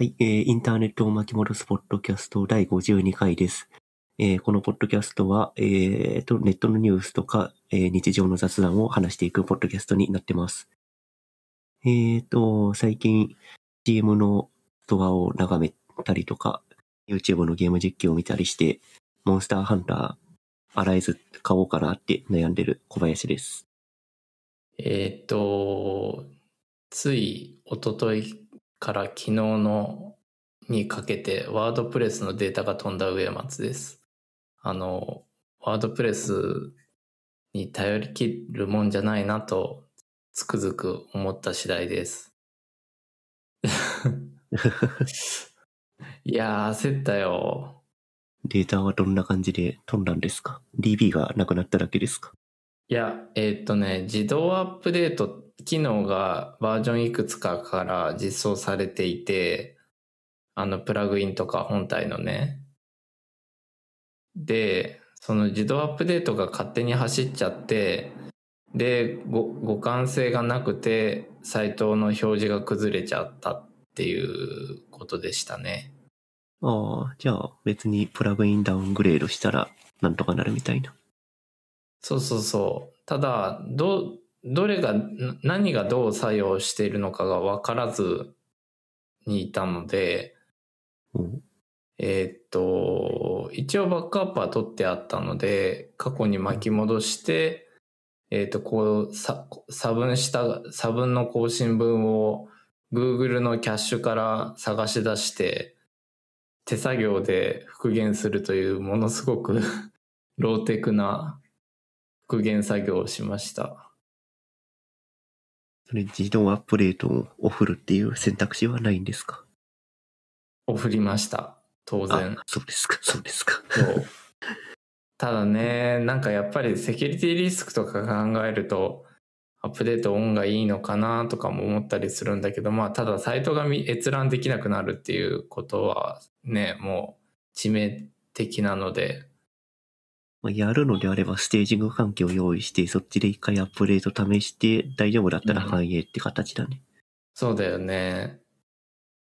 はい、えーインターネットを巻き戻すポッドキャスト第52回です。えーこのポッドキャストは、えーと、ネットのニュースとか、えー日常の雑談を話していくポッドキャストになってます。えーと、最近 CM のストアを眺めたりとか、YouTube のゲーム実況を見たりして、モンスターハンター、アライズ買おうかなって悩んでる小林です。えーっと、つい一昨日から昨日のにかけてワードプレスのデータが飛んだ上松です。あの、ワードプレスに頼りきるもんじゃないなとつくづく思った次第です。いやー、焦ったよ。データはどんな感じで飛んだんですか ?DB がなくなっただけですか？いや、えーっとね、自動アップデート機能がバージョンいくつかから実装されていて、あの、プラグインとか本体のね。で、その自動アップデートが勝手に走っちゃって、で、ご互換性がなくて、サイトの表示が崩れちゃったっていうことでしたね。ああ、じゃあ別にプラグインダウングレードしたらなんとかなるみたいな。そうそうそう。ただ、ど、どれが、な何がどう作用しているのかが分からずにいたので、うんえーっと、一応バックアップは取ってあったので、過去に巻き戻して、えーっと、こう、さ差分した、差分の更新分を Google のキャッシュから探し出して、手作業で復元するというものすごく ローテクな復元作業をしました。それ自動アップデートをオフるっていう選択肢はないんですか？送りました。当然あ。、そうですか、そうですか。ただね、なんかやっぱりセキュリティリスクとか考えると、アップデートオンがいいのかなとかも思ったりするんだけど、まあ、ただサイトが見閲覧できなくなるっていうことはね、もう致命的なので、まあ、やるのであればステージング環境を用意して、そっちで一回アップデート試して、大丈夫だったらうん反映って形だね。そうだよね。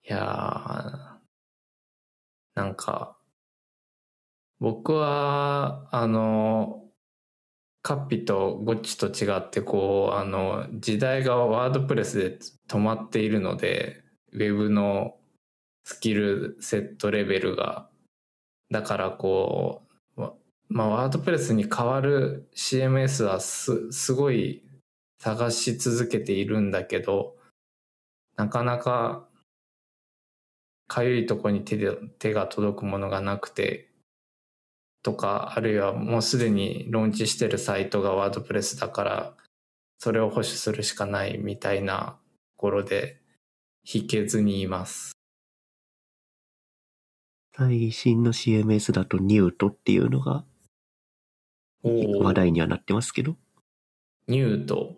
いやー、なんか、僕は、あの、カッピとゴッチと違って、こう、あの、時代がワードプレスで止まっているので、ウェブのスキルセットレベルが。だからこう、わまあ、ワードプレスに変わる CMS はす、すごい探し続けているんだけど、なかなかかゆいとこに手で手が届くものがなくてとかあるいはもうすでにローンチしてるサイトがワードプレスだからそれを保守するしかないみたいなところで引けずにいます。最新の CMS だとニュートっていうのが話題にはなってますけど、ニュート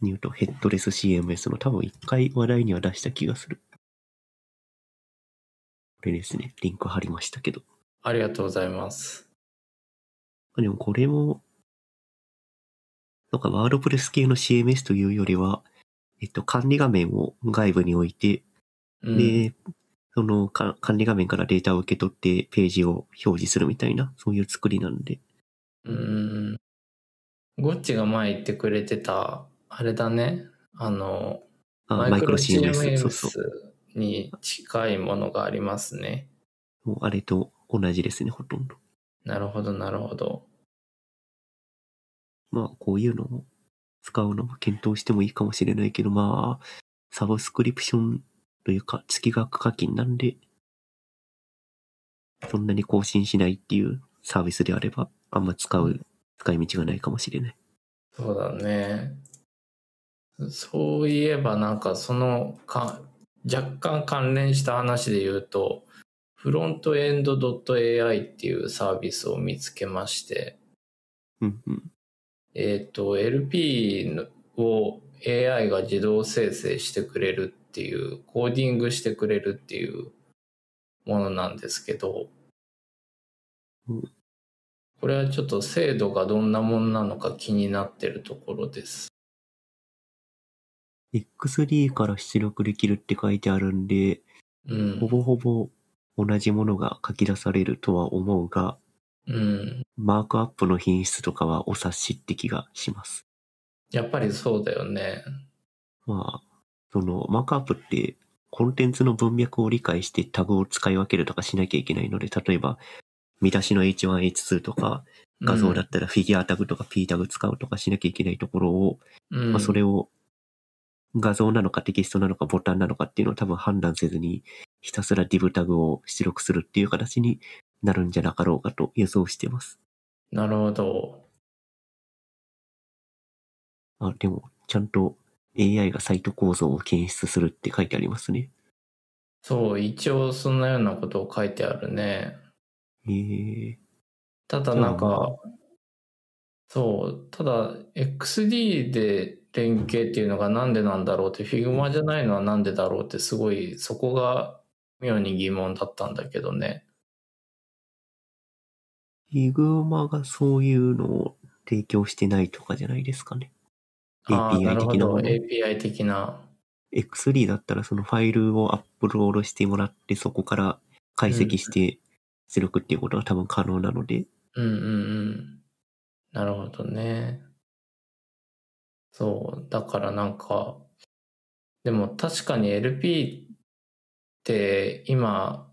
ニュートヘッドレス CMS の多分一回話題には出した気がする。これですね、リンク貼りましたけど。ありがとうございます。でもこれも、なんかワードプレス系の CMS というよりは、えっと、管理画面を外部に置いて、うん、で、そのか管理画面からデータを受け取ってページを表示するみたいな、そういう作りなんで。うん。ゴッチが前言ってくれてたあれだねあのあマイクロ CMS、そうそう。に近いものがありますね。あれと同じですね、ほとんど。なるほど、なるほど。まあ、こういうのを使うのも検討してもいいかもしれないけど、まあ、サブスクリプションというか、月額課金なんで、そんなに更新しないっていうサービスであれば、あんま使う、使い道がないかもしれない。そうだね。そういえばなんかそのか若干関連した話で言うと、フロントエンド .ai っていうサービスを見つけまして、うんうん。えっ、と、LP を AI が自動生成してくれるっていう、コーディングしてくれるっていうものなんですけどうん、これはちょっと精度がどんなものなのか気になってるところです。X3 から出力できるって書いてあるんで、うん。ほぼほぼ同じものが書き出されるとは思うが、うん。マークアップの品質とかはお察しって気がします。やっぱりそうだよね。まあ、その、マークアップって、コンテンツの文脈を理解してタグを使い分けるとかしなきゃいけないので、例えば、見出しの H1、H2 とか、画像だったらフィギュアタグとか P タグ使うとかしなきゃいけないところを、うん、まあ、それを画像なのかテキストなのかボタンなのかっていうのを多分判断せずに、ひたすら div タグを出力するっていう形になるんじゃなかろうかと予想してます。なるほど。あ、でも、ちゃんと AI がサイト構造を検出するって書いてありますね。そう、一応そんなようなことを書いてあるね。えー、ただなんか、そう、ただ XD で連携っていうのがなんでなんだろうって Figma じゃないのはなんでだろうってすごいそこが妙に疑問だったんだけどね。Figma がそういうのを提供してないとかじゃないですかね。API。的なもの。API 的な。X3 だったらそのファイルをアップロードしてもらって、そこから解析して出力っていうことは多分可能なので、うんうんうん。なるほどね。そう。だからなんか、でも確かに LP って今、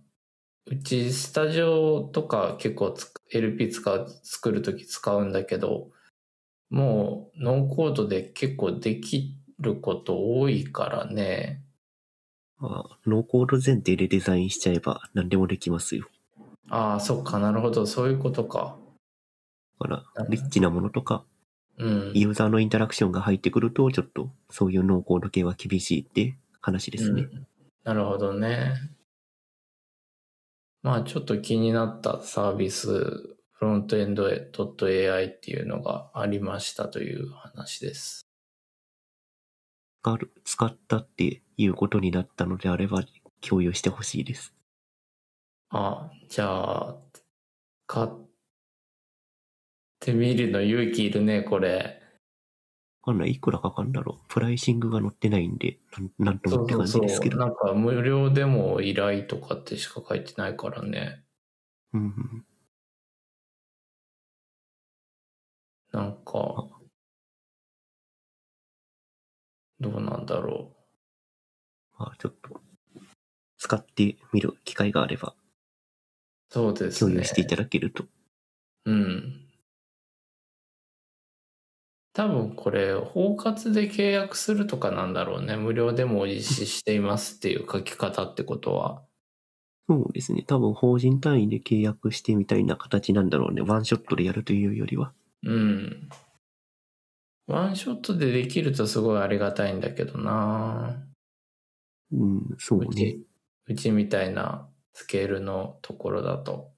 うちスタジオとか結構つ LP 使う、作るとき使うんだけど、もうノーコードで結構できること多いからね。まあ、ノーコード前提でデザインしちゃえば何でもできますよ。ああ、そっか、なるほど、そういうことか。だから、リッチなものとか、うん。ユーザーのインタラクションが入ってくると、ちょっとそういうノーコード系は厳しいって話ですね。うんなるほどね。まあちょっと気になったサービス、フロントエンド .ai っていうのがありましたという話です。使ったっていうことになったのであれば、共有してほしいです。あ、じゃあ、買ってみるの勇気いるね、これ。わかんない。いくらかかんだろう。プライシングが載ってないんで、なんなんともって感じですけど。なんか無料でも依頼とかってしか書いてないからね。うんうん、なんか、どうなんだろまあ、ちょっと、使ってみる機会があれば、う。そうですね。共有していただけると。うん。多分これ、包括で契約するとかなんだろうね。無料でも実施していますっていう書き方ってことは。そうですね。多分法人単位で契約してみたいな形なんだろうね。ワンショットでやるというよりは。うん。ワンショットでできるとすごいありがたいんだけどなうん、そうねうち。、うちみたいなスケールのところだと。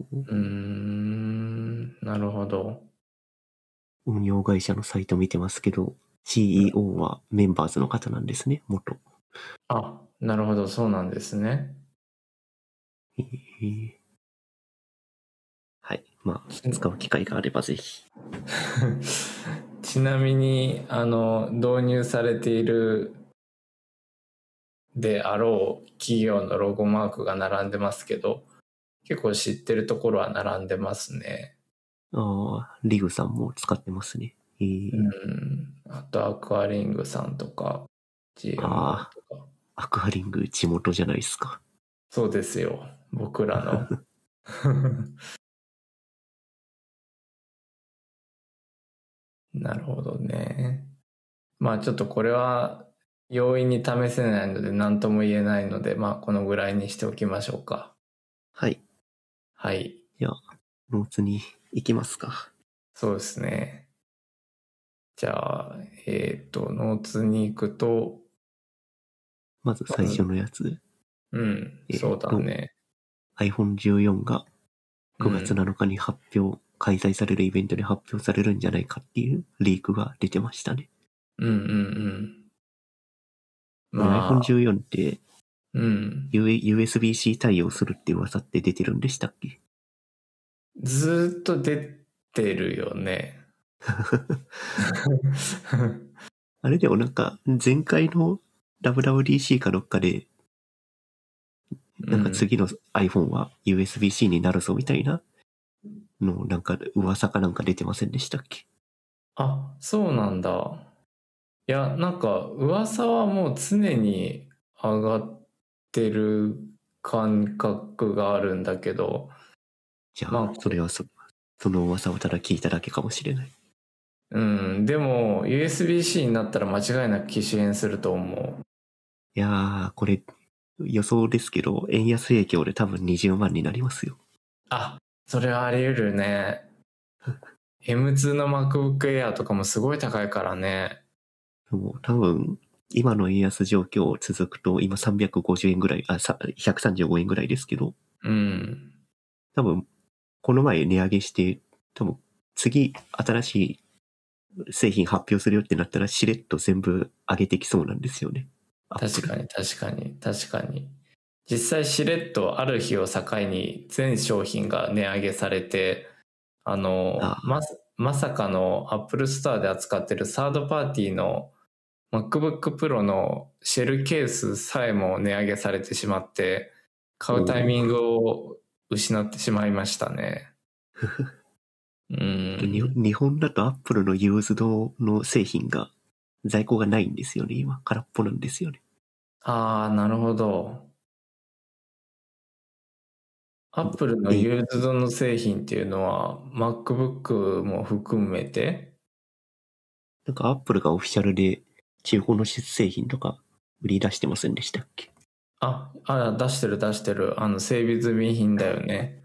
うーん、なるほど。運用会社のサイト見てますけど、CEO はメンバーズの方なんですね、元。あ、なるほど、そうなんですね。えーはい。まあ、使う機会があればぜひ。ちなみに、あの、導入されているであろう企業のロゴマークが並んでますけど、結構知ってるところは並んでますね。ああ、リグさんも使ってますね。えーうん。あと、アクアリングさんとか、GM とあか。アクアリング地元じゃないですか。そうですよ。僕らの。なるほどね。まあちょっとこれは容易に試せないので何とも言えないので、まあこのぐらいにしておきましょうか。はい。はい。ノーツに行きますか。そうですね。じゃあ、えっ、と、ノーツに行くと、まず最初のやつ。うんえ、ーそうだね。iPhone14 が9月うん7日に発表、開催されるイベントで発表されるんじゃないかっていうリークが出てましたね。うんうんうん。まあ、iPhone14 ってうん。USB-C 対応するって噂って出てるんでしたっけ？ずーっと出てるよね。あれでもなんか前回の WWDC かどっかで、なんか次の iPhone は USB-C になるぞみたいなの、なんか噂かなんか出てませんでしたっけ？あ、そうなんだ。いや、なんか噂はもう常に上がってる感覚があるんだけど、じゃあ、まあそれはそその噂をただ聞いただけかもしれない。うん、でも USB-C になったら間違いなく機種変すると思う。いやー、これ予想ですけど、円安影響で多分20万になりますよ。あ、それはあり得るね。M2 の MacBook Air とかもすごい高いからね。もう多分、今の円安状況続くと、今350円ぐらい、あ、さ135円ぐらいですけど、うん。多分、この前値上げして、多分、次、新しい製品発表するよってなったら、しれっと全部上げてきそうなんですよね。確かに確かに確かに。実際しれっとある日を境に全商品が値上げされて、あの、あま、まさかの Apple Store で扱ってるサードパーティーの MacBook Pro のシェルケースさえも値上げされてしまって、買うタイミングを失ってしまいましたね。うん。に日本だとアップルのユーズドの製品が、在庫がないんですよね、今。空っぽなんですよね。ああ、なるほど。アップルのユーズドの製品っていうのは MacBook も含めて？なんかアップルがオフィシャルで中古の製品とか売り出してませんでしたっけ？あ、あ、出してる出してる。あの、整備済み品だよね。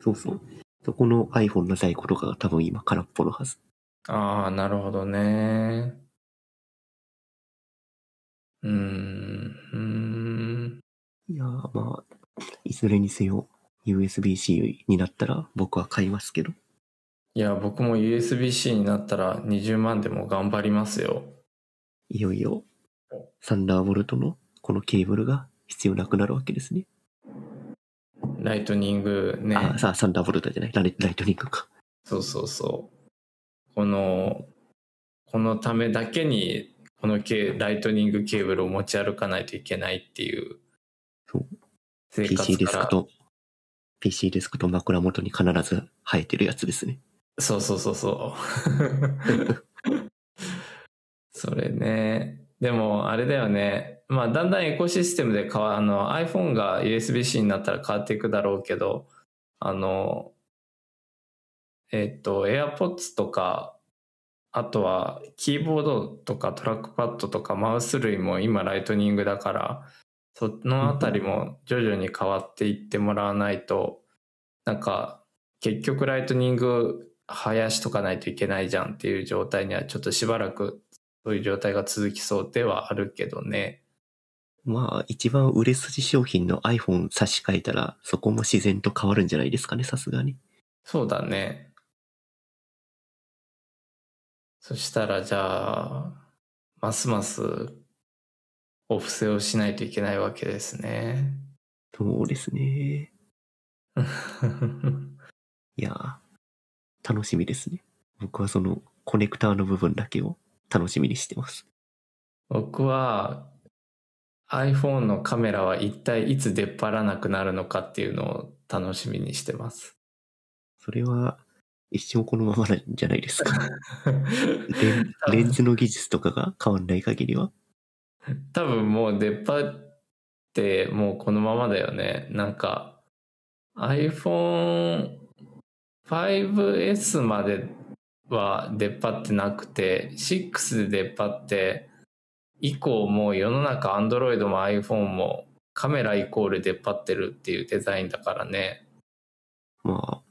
そうそう。そこの iPhone の在庫とかが多分今空っぽのはず。ああ、なるほどね。うーん、うーん。いやーまあ、いずれにせよ USB-C になったら僕は買いますけど。いや、僕も USB-C になったら20万でも頑張りますよ。いよいよサンダーボルトのこのケーブルが必要なくなるわけですね。ライトニングね。あ、さあ、サンダーボルトじゃない。ライトニングか。そうそうそう。この、このためだけに、このケライトニングケーブルを持ち歩かないといけないっていうそう。生 PC デ。スクと、PC デスクと枕元に必ず生えてるやつですね。そうそうそうそう。それね。でも、あれだよね。まあ、だんだんエコシステムで変わ、あの、iPhone が USB-C になったら変わっていくだろうけど、あの、えっと、AirPods とか、あとは、キーボードとかトラックパッドとかマウス類も今ライトニングだから、そのあたりも徐々に変わっていってもらわないと、なんか、結局ライトニング生やしとかないといけないじゃんっていう状態にはちょっとしばらくそういう状態が続きそうではあるけどね。まあ、一番売れ筋商品の iPhone 差し替えたら、そこも自然と変わるんじゃないですかね、さすがに。そうだね。そしたらじゃあ、ますますお布施をしないといけないわけですね。そうですね。いやー、楽しみですね。僕はそのコネクターの部分だけを楽しみにしてます。僕は iPhone のカメラは一体いつ出っ張らなくなるのかっていうのを楽しみにしてます。それは一生このままなんじゃないですか？レンレンズの技術とかが変わんない限りは？多分もう出っ張ってもうこのままだよね。なんか iPhone5S までは出っ張ってなくて6で出っ張って以降もう世の中 Android も iPhone もカメライコール出っ張ってるっていうデザインだからね。まあ、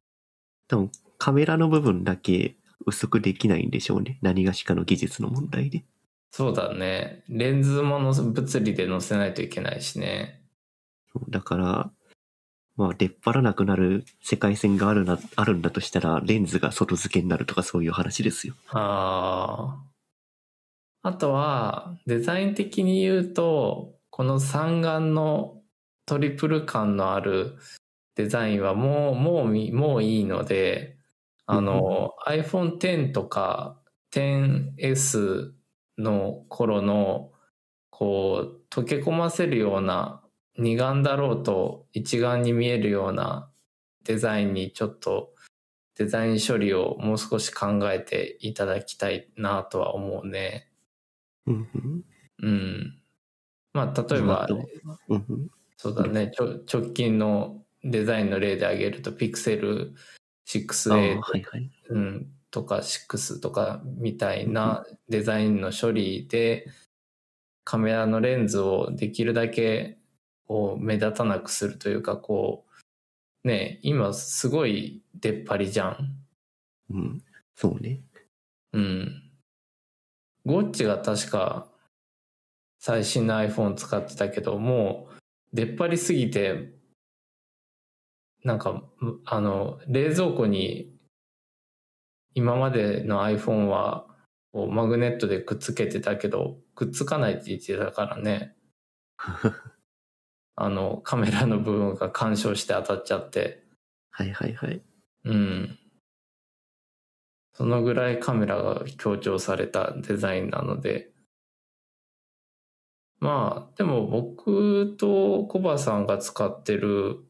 多分カメラの部分だけ薄くできないんでしょうね。何がしかの技術の問題で。そうだね。レンズもの物理で載せないといけないしね。だから、まあ、出っ張らなくなる世界線があるな、あるんだとしたら、レンズが外付けになるとかそういう話ですよ。ああ。あとは、デザイン的に言うと、この三眼のトリプル感のあるデザインはもう、もう、もういいので、あの、iPhone X とか 10S の頃の、こう、溶け込ませるような二眼だろうと一眼に見えるようなデザインにちょっとデザイン処理をもう少し考えていただきたいなとは思うね。うん。まあ例えば。そうだね、直近のデザインの例で挙げると、ピクセルあ 6A あ、はいはい。うん、とか6とかみたいなデザインの処理でカメラのレンズをできるだけこう目立たなくするというかこうね今すごい出っ張りじゃん。うん。そうね。うん。ゴッチが確か最新の iPhone 使ってたけどもう出っ張りすぎてなんかむあの冷蔵庫に今までの iPhone はマグネットでくっつけてたけどくっつかないって言ってたからね あのカメラの部分が干渉して当たっちゃってはいはいはい。うん。そのぐらいカメラが強調されたデザインなので、まあ、でも僕とコバさんが使ってる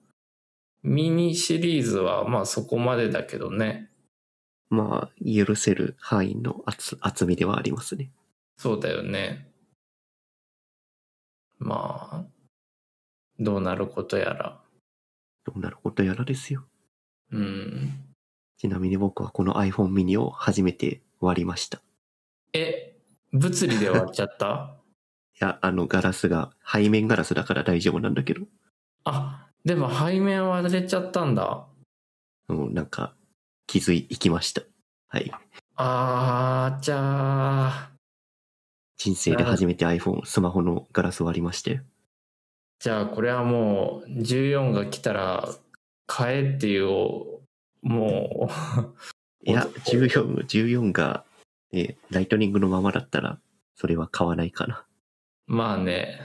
ミニシリーズはまあそこまでだけどね。まあ、許せる範囲の厚厚みではありますね。そうだよね。まあ、どうなることやら。どうなることやらですよ。うん。ちなみに僕はこの iPhone mini を初めて割りました。いえ、物理で割っちゃった？や、あのガラスが背面ガラスだから大丈夫なんだけど、あ、でも背面割れちゃったんだ。うん、なんか気づいきました。はい。あー、じゃあ、人生で初めて iPhone、スマホのガラス割りましてよ。じゃあこれはもう14が来たら買えっていう、もう、いや、お14、14が、えライトニングのままだったら、それは買わないかな。まあね。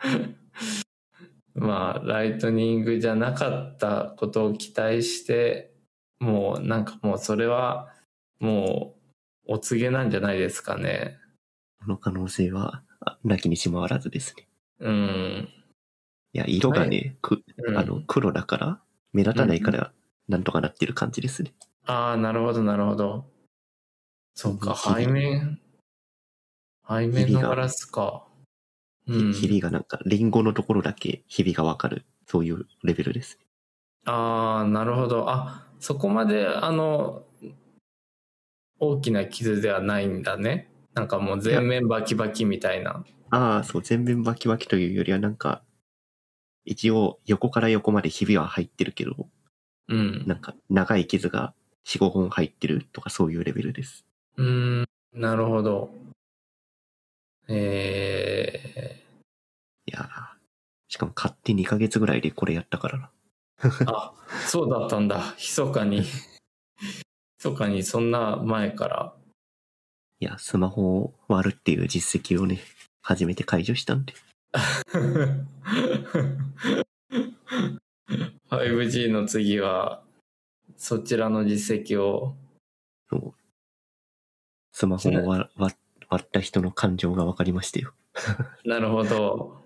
まあ、ライトニングじゃなかったことを期待して、もうなんかもうそれは、もう、お告げなんじゃないですかね。この可能性は、あなきにしもあらずですね。うん。いや、色がね、くうんあの、黒だから、目立たないから、なんとかなってる感じですね。ああ、なるほど、なるほど。そっか、背面、背面のガラスか。うん。ひびがなんか、リンゴのところだけひびがわかる。そういうレベルです。ああ、なるほど。あ、そこまで、あの、大きな傷ではないんだね。なんかもう全面バキバキみたいな。ああ、そう、全面バキバキというよりはなんか、一応横から横までひびは入ってるけど、うん。なんか長い傷が4、5本入ってるとかそういうレベルです。うーん、なるほど。えいやーしかも買って2ヶ月ぐらいでこれやったからな。ー、あ、そうだったんだ。密かに。密かにそんな前から。いや、スマホを割るっていう実績をね、初めて解除したんで。5G の次は、そちらの実績を。そうスマホを割割割った人の感情が分かりましたよ。なるほど。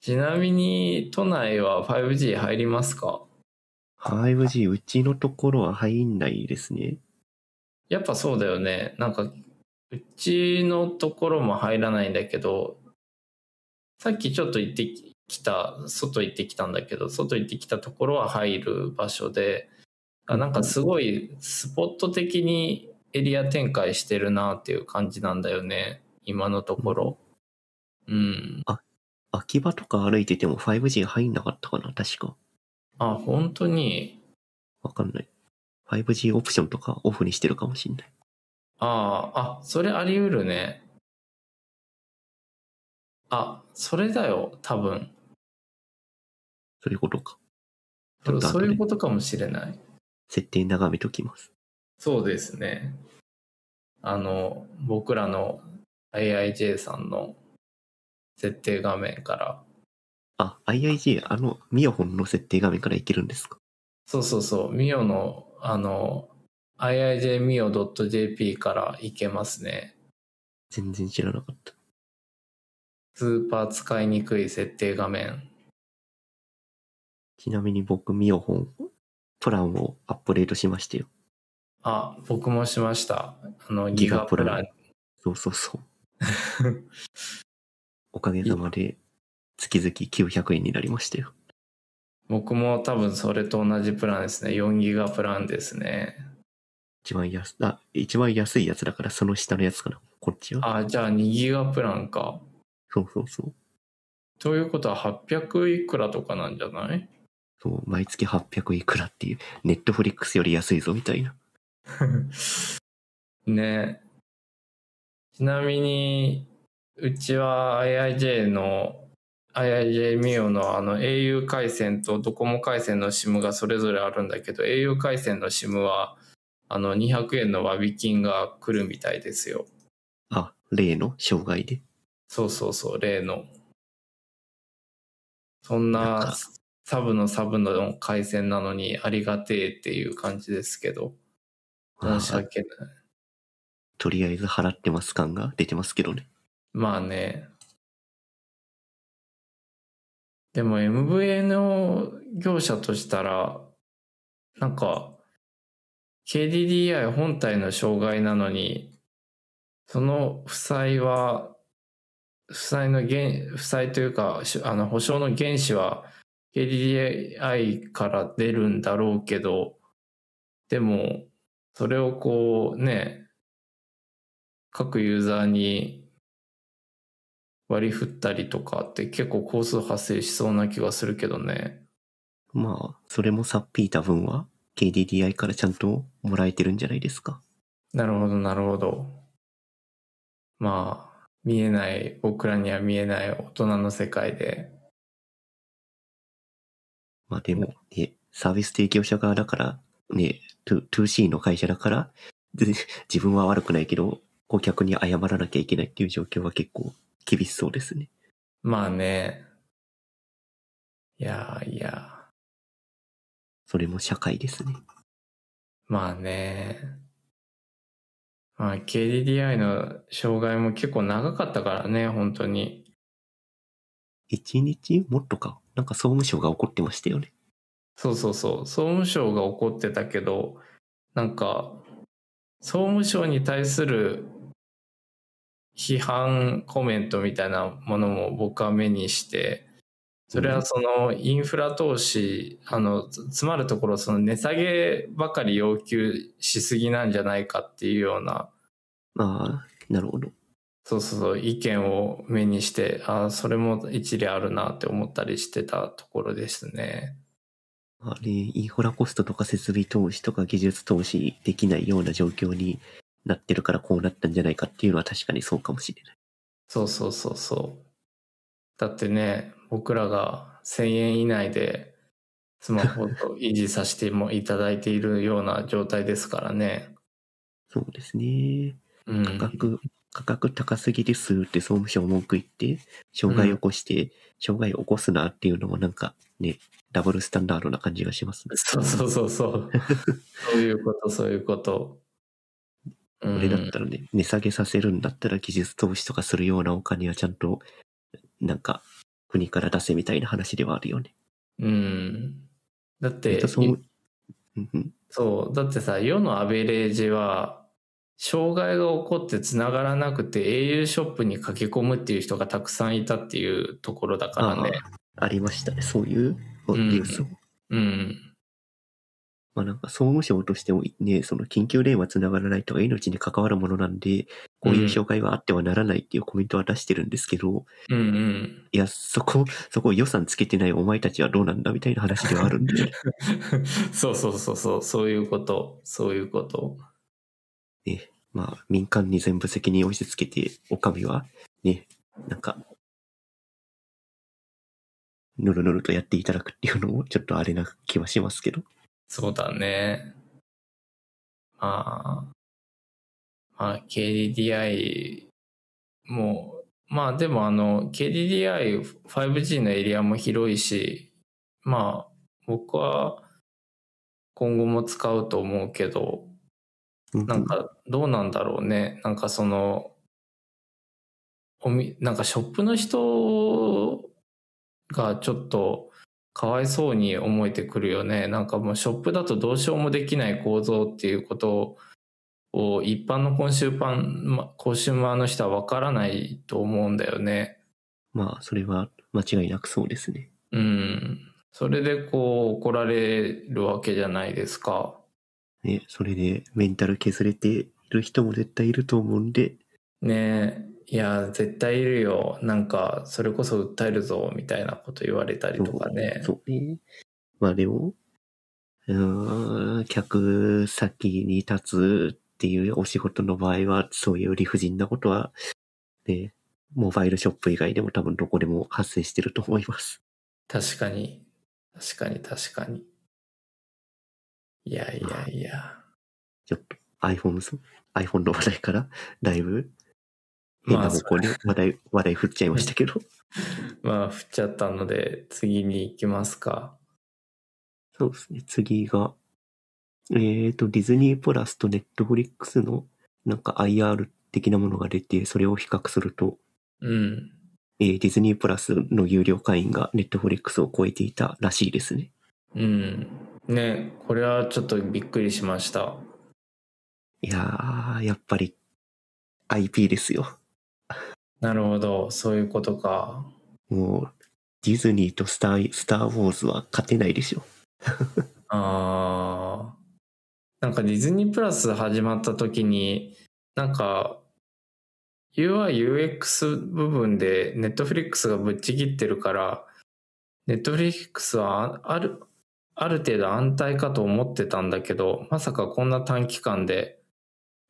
ちなみに、都内は 5G 入りますか？5G、うちのところは入んないですね。やっぱそうだよね。なんか、うちのところも入らないんだけど、さっきちょっと行ってきた、外行ってきたんだけど、外行ってきたところは入る場所で、あなんかすごいスポット的にエリア展開してるなっていう感じなんだよね。今のところ。うん。秋葉とか歩いてても 5G 入んなかったかな確か。あ、本当に？わかんない。5G オプションとかオフにしてるかもしんない。ああ、あ、それあり得るね。あ、それだよ、多分。そういうことか。ちょっと後でそういうことかもしれない。設定眺めときます。そうですね。あの、僕らの AIJ さんの設定画面から。あ、IIG、あの、ミオホンの設定画面からいけるんですか？そうそうそう、ミオの、あの、iijmio.jp からいけますね。全然知らなかった。スーパー使いにくい設定画面。ちなみに僕、ミオホン、プランをアップデートしましたよ。あ、僕もしました。あの、ギガプラン。そうそうそう。おかげさまで、月々900円になりましたよ。僕も多分それと同じプランですね。4ギガプランですね。一番安、あ、一番安いやつだからその下のやつかな。こっちは？あ、じゃあ2ギガプランか。そうそうそう。ということは800いくらとかなんじゃない？そう、毎月800いくらっていう、ネットフリックスより安いぞみたいな。ねちなみに、うちは IIJ の、IIJ ミオのあの au 回線とドコモ回線の SIM がそれぞれあるんだけど、au 回線の SIM は、あの200円の割引が来るみたいですよ。あ、例の？障害で？そうそうそう、例の。そんなサブのサブの回線なのにありがてえっていう感じですけど、申しあ訳ない。とりあえず払ってます感が出てますけどね。まあね。でも MVNO 業者としたら、なんか、KDDI 本体の障害なのに、その負債は、負債の原、負債というか、あの、保証の原資は KDDI から出るんだろうけど、でも、それをこうね、各ユーザーに割り振ったりとかって結構工数発生しそうな気がするけどね。まあ、それもさっぴいた分は、KDDI からちゃんともらえてるんじゃないですか？なるほど、なるほど。まあ、見えない、僕らには見えない大人の世界で。まあでも、ね、サービス提供者側だから、ね、2- 2C の会社だから、で 自分は悪くないけど、顧客に謝らなきゃいけないっていう状況は結構厳しそうですね。まあね。いやいや。それも社会ですね。まあね。まあ KDDI の障害も結構長かったからね、本当に。1日？もっとか？なんか総務省が怒ってましたよね。そうそうそう。総務省が怒ってたけど、なんか、総務省に対する批判コメントみたいなものも僕は目にして、それはそのインフラ投資、あの、つつまるところその値下げばかり要求しすぎなんじゃないかっていうような、まあ、なるほど。そうそうそう、意見を目にして、ああ、それも一理あるなって思ったりしてたところですね。あれ、インフラコストとか設備投資とか技術投資できないような状況になってるからこうなったんじゃないかっていうのは確かにそうかもしれない。そうそうそうそう。だってね、僕らが1000円以内でスマホと維持させてもいただいているような状態ですからね。そうですね。うん。価格、価格高すぎですって総務省文句言って、障害起こして、障害起こすなっていうのもなんかね、ダブルスタンダードな感じがしますね。そうそうそうそう。そういうこと、そういうこと。うんこれだったらね、値下げさせるんだったら技術投資とかするようなお金はちゃんと、なんか、国から出せみたいな話ではあるよね。うん。だってえっと、そう、うんうんそう。だってさ、世のアベレージは、障害が起こって繋がらなくて au ショップに駆け込むっていう人がたくさんいたっていうところだからね。ありましたね。そういうニュースを。うん。まあなんか総務省としてもね、その緊急電話つながらないとか命に関わるものなんで、こういう障害はあってはならないっていうコメントは出してるんですけど、うんうん。いや、そこ、そこ予算つけてないお前たちはどうなんだみたいな話ではあるんで、そうそうそうそう、そういうこと、そういうこと。ね、まあ民間に全部責任を押し付けて、お上はね、なんか、ぬるぬるとやっていただくっていうのもちょっとあれな気はしますけど。そうだね。まあ、まあ、KDDI も、まあでもあの、KDDI5G のエリアも広いし、まあ、僕は今後も使うと思うけど、うんなんかどうなんだろうね。なんかその、おみ、なんかショップの人がちょっとかわいそうに思えてくるよね。なんかもうショップだとどうしようもできない構造っていうことを一般のコンシューパン、まコンシューマーの人はわからないと思うんだよね。まあ、それは間違いなくそうですね。うん。それでこう怒られるわけじゃないですか。ね、それでメンタル削れている人も絶対いると思うんで、ねえ。いや、絶対いるよ。なんか、それこそ訴えるぞ、みたいなこと言われたりとかね。そうね。まあでも、うーん、客先に立つっていうお仕事の場合は、そういう理不尽なことは、ね、モバイルショップ以外でも多分どこでも発生してると思います。確かに。確かに、確かに。いやいやいや。ちょっと iPhone そ、iPhone の話題からだいぶ変な方向に話題、話題振っちゃいましたけど。まあ、振っちゃったので、次に行きますか。そうですね。次が、えっ、と、ディズニープラスとネットフリックスのなんか IR 的なものが出て、それを比較すると、うん。えーディズニープラスの有料会員がネットフリックスを超えていたらしいですね。うん。ね、これはちょっとびっくりしました。いやー、やっぱり IP ですよ。なるほど、そういうことか。もう、ディズニーとスター、スター・ウォーズは勝てないでしょ。あーなんかディズニープラス始まった時に、なんか UI、UX 部分でネットフリックスがぶっちぎってるから、ネットフリックスはある、ある程度安泰かと思ってたんだけど、まさかこんな短期間で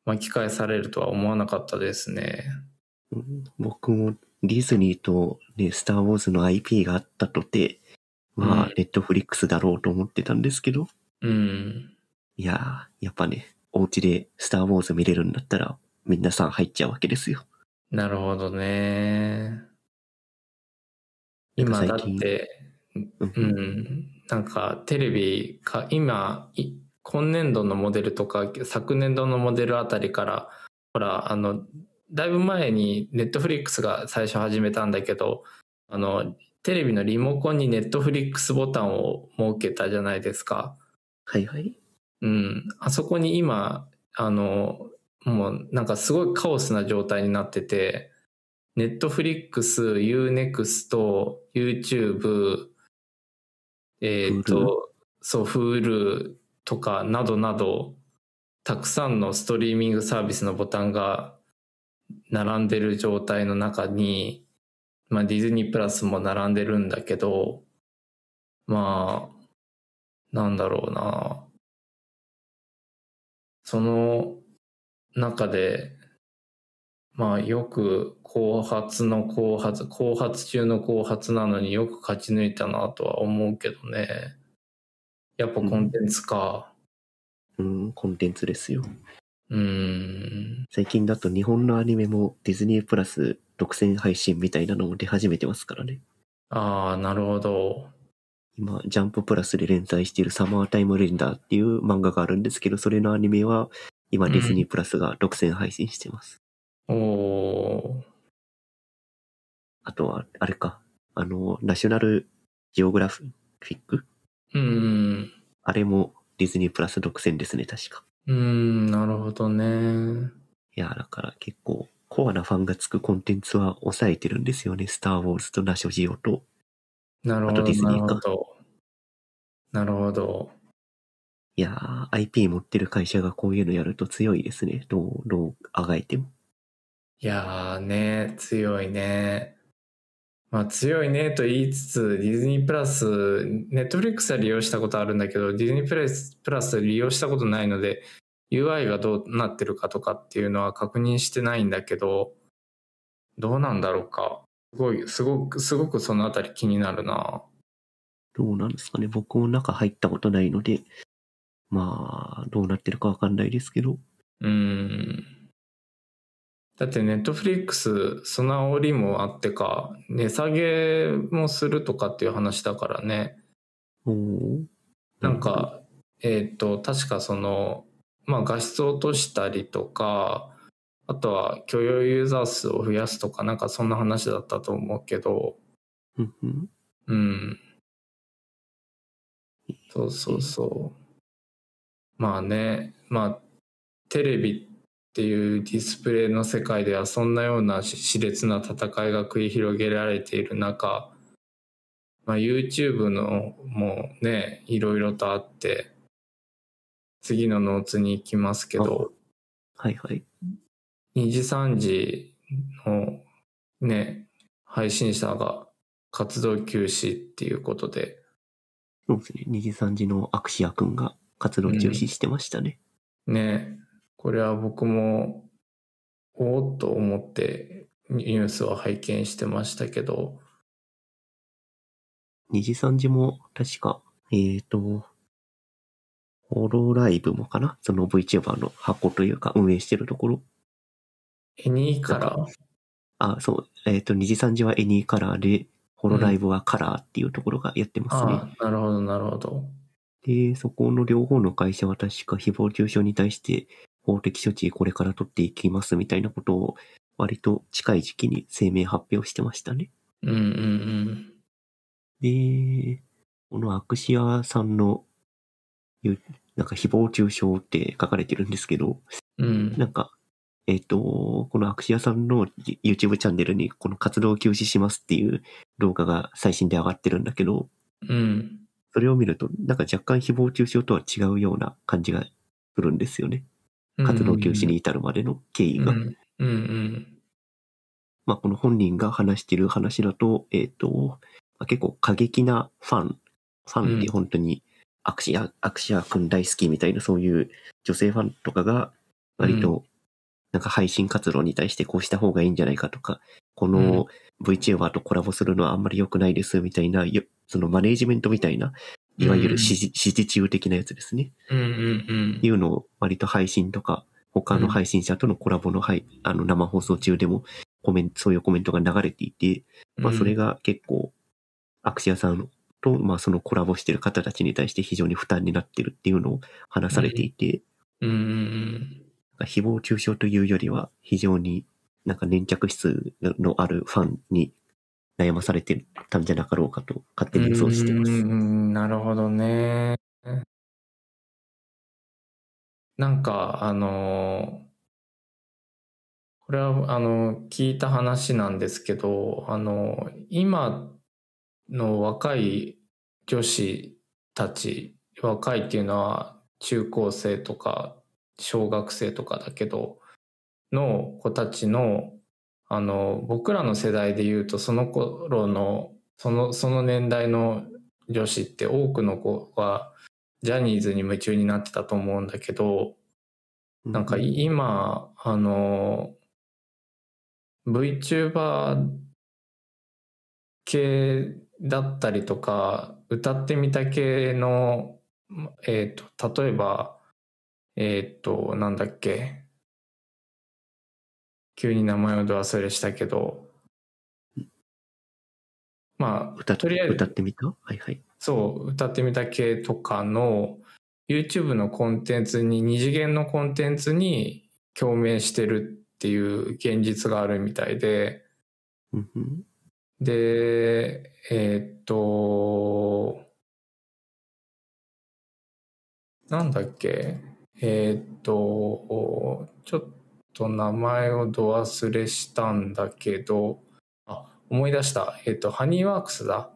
巻き返されるとは思わなかったですね。うん僕もディズニーとね、スター・ウォーズの IP があったとて、まあうん、ネットフリックスだろうと思ってたんですけど、うん。いやー、やっぱね、お家でスター・ウォーズ見れるんだったら、皆さん入っちゃうわけですよ。なるほどね。今だって、ううん、なんかテレビか今い今年度のモデルとか昨年度のモデルあたりからほらあのだいぶ前にネットフリックスが最初始めたんだけどあのテレビのリモコンにネットフリックスボタンを設けたじゃないですか。はいはい。うん、あそこに今あのもうなんかすごいカオスな状態になっててネットフリックス UNEXT YouTube えっ、Hulu？とそう Hulu とかなどなどたくさんのストリーミングサービスのボタンが並んでる状態の中に、まあ、ディズニープラスも並んでるんだけどまあなんだろうなその中で、まあよく後発の後発、後発中の後発なのによく勝ち抜いたなとは思うけどね。やっぱコンテンツか。うん、コンテンツですよ。うーん。最近だと日本のアニメもディズニープラス独占配信みたいなのも出始めてますからね。ああ、なるほど。今、ジャンププラスで連載しているサマータイムレンダーっていう漫画があるんですけど、それのアニメは今ディズニープラスが独占配信してます。おおあとは、あれか、あの、ナショナルジオグラフィック？ー。うーん。あれもディズニープラス独占ですね、確か。うーん、なるほどね。いや、だから結構、コアなファンがつくコンテンツは抑えてるんですよね。スター・ウォーズとナショジオと。あとなるほど、なるディズニーかほど。なるほど。いやー、IP 持ってる会社がこういうのやると強いですね。どう、どうあがいても。いやーね、強いね。まあ強いねと言いつつ、ディズニープラス、ネットフリックスは利用したことあるんだけど、ディズニープラスプラス利用したことないので、UI がどうなってるかとかっていうのは確認してないんだけど、どうなんだろうか。すごい、すごく、すごくそのあたり気になるな。どうなんですかね。僕も中入ったことないので、まあ、どうなってるかわかんないですけど。うーん。だってネットフリックス、その煽りもあってか、値下げもするとかっていう話だからね。なん、か、えっ、と、確かその、まあ画質を落としたりとか、あとは許容ユーザー数を増やすとか、なんかそんな話だったと思うけど。うん。そうそうそう。まあね、まあ、テレビっていうディスプレイの世界ではそんなようなし熾烈な戦いが繰り広げられている中、まあ、YouTube のもうね、いろいろとあって、次のノーツに行きますけど、はいはい。2時3時のね、配信者が活動休止っていうことで、そうですね。2時3時のアクシア君が活動中止してましたね。ね、これは僕も、おおっと思ってニュースを拝見してましたけど、2時3時も確か、えーと、ホロライブもかな？その VTuber の箱というか運営してるところ。エニーから、あ、そう。えっ、と、2時3時はエニーカラーで、ホロライブはカラーっていうところがやってますね。ああ、なるほど、なるほど。で、そこの両方の会社は確か誹謗中傷に対して法的処置これから取っていきますみたいなことを割と近い時期に声明発表してましたね。うんうんで、このアクシアさんの、ゆなんか誹謗中傷って書かれてるんですけど、うん。うん。なんか、えっ、と、このアクシアさんの YouTube チャンネルにこの活動を休止しますっていう動画が最新で上がってるんだけど、うん。それを見ると、なんか若干誹謗中傷とは違うような感じがするんですよね。活動休止に至るまでの経緯が。まあ、この本人が話している話だと、えっ、と、まあ、結構過激なファン、ファンで本当にアクシア、アクシア君大好きみたいなそういう女性ファンとかが割となんか配信活動に対してこうした方がいいんじゃないかとか、この VTuber とコラボするのはあんまり良くないですみたいな、よそのマネージメントみたいな、いわゆる指示指示中的なやつですね。うんうんいうのを割と配信とか、他の配信者とのコラボの,、はい、あの生放送中でもコメント、そういうコメントが流れていて、うん。まあそれが結構、アクシアさんと、まあそのコラボしてる方たちに対して非常に負担になってるっていうのを話されていて、うんうんうん。誹謗中傷というよりは非常になんか粘着質のあるファンに悩まされてたんじゃなかろうかと勝手に予想してます。うんなるほどね。なんか、あのこれは、あの、聞いた話なんですけど、あの、今の若い女子たち、若いっていうのは中高生とか小学生とかだけど、の子たちの、あの、僕らの世代で言うと、その頃の、その、その年代の女子って多くの子は、ジャニーズに夢中になってたと思うんだけど、なんかい今、あの、VTuber 系だったりとか、歌ってみた系の、えっ、と、例えば、えっ、と、なんだっけ、急に名前をど忘れしたけど、まあ、歌っとりあえず歌ってみた？はいはい。そう、歌ってみた系とかの YouTube のコンテンツに、二次元のコンテンツに共鳴してるっていう現実があるみたいで、で、えーっと、なんだっけ、えーっと、ちょっと名前をど忘れしたんだけど、あ、思い出した。えーっと、ハニーワークスだ。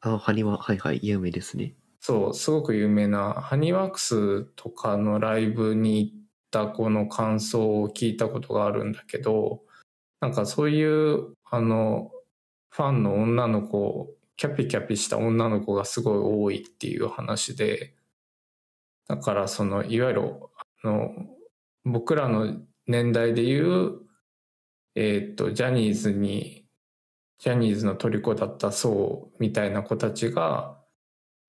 あ、ハニは、はいはい、有名ですね。そう、すごく有名なハニーワークスとかのライブに行った子の感想を聞いたことがあるんだけど、なんかそういう、あの、ファンの女の子、キャピキャピした女の子がすごい多いっていう話で、だからその、いわゆる、あの、僕らの年代でいう、えーっと、ジャニーズに、ジャニーズの虜だった層みたいな子たちが、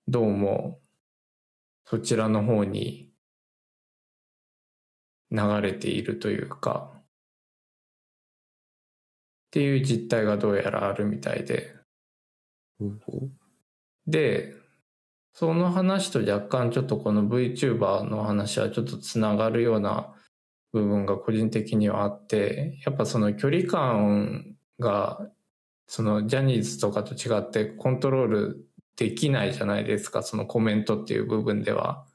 どうもそちらの方に流れているというか、っていう実態がどうやらあるみたいで。で、その話と若干ちょっとこの VTuber の話はちょっとつながるような部分が個人的にはあって、やっぱその距離感が、そのジャニーズとかと違ってコントロールできないじゃないですか、そのコメントっていう部分では。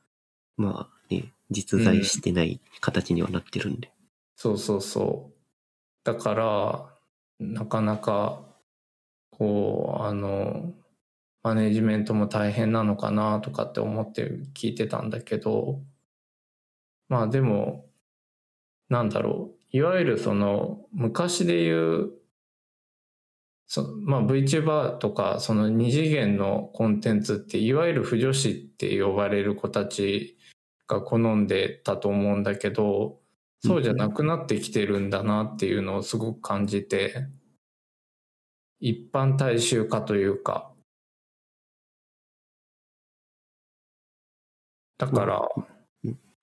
まあね、実在してない形にはなってるんで。そうそうそう。だから、なかなか、こう、あの、マネジメントも大変なのかなとかって思って聞いてたんだけど、まあでも、なんだろう。いわゆるその、昔で言う、そまあ VTuber とか、その二次元のコンテンツって、いわゆる不女子って呼ばれる子たちが好んでたと思うんだけど、そうじゃなくなってきてるんだなっていうのをすごく感じて、一般大衆化というか、だから、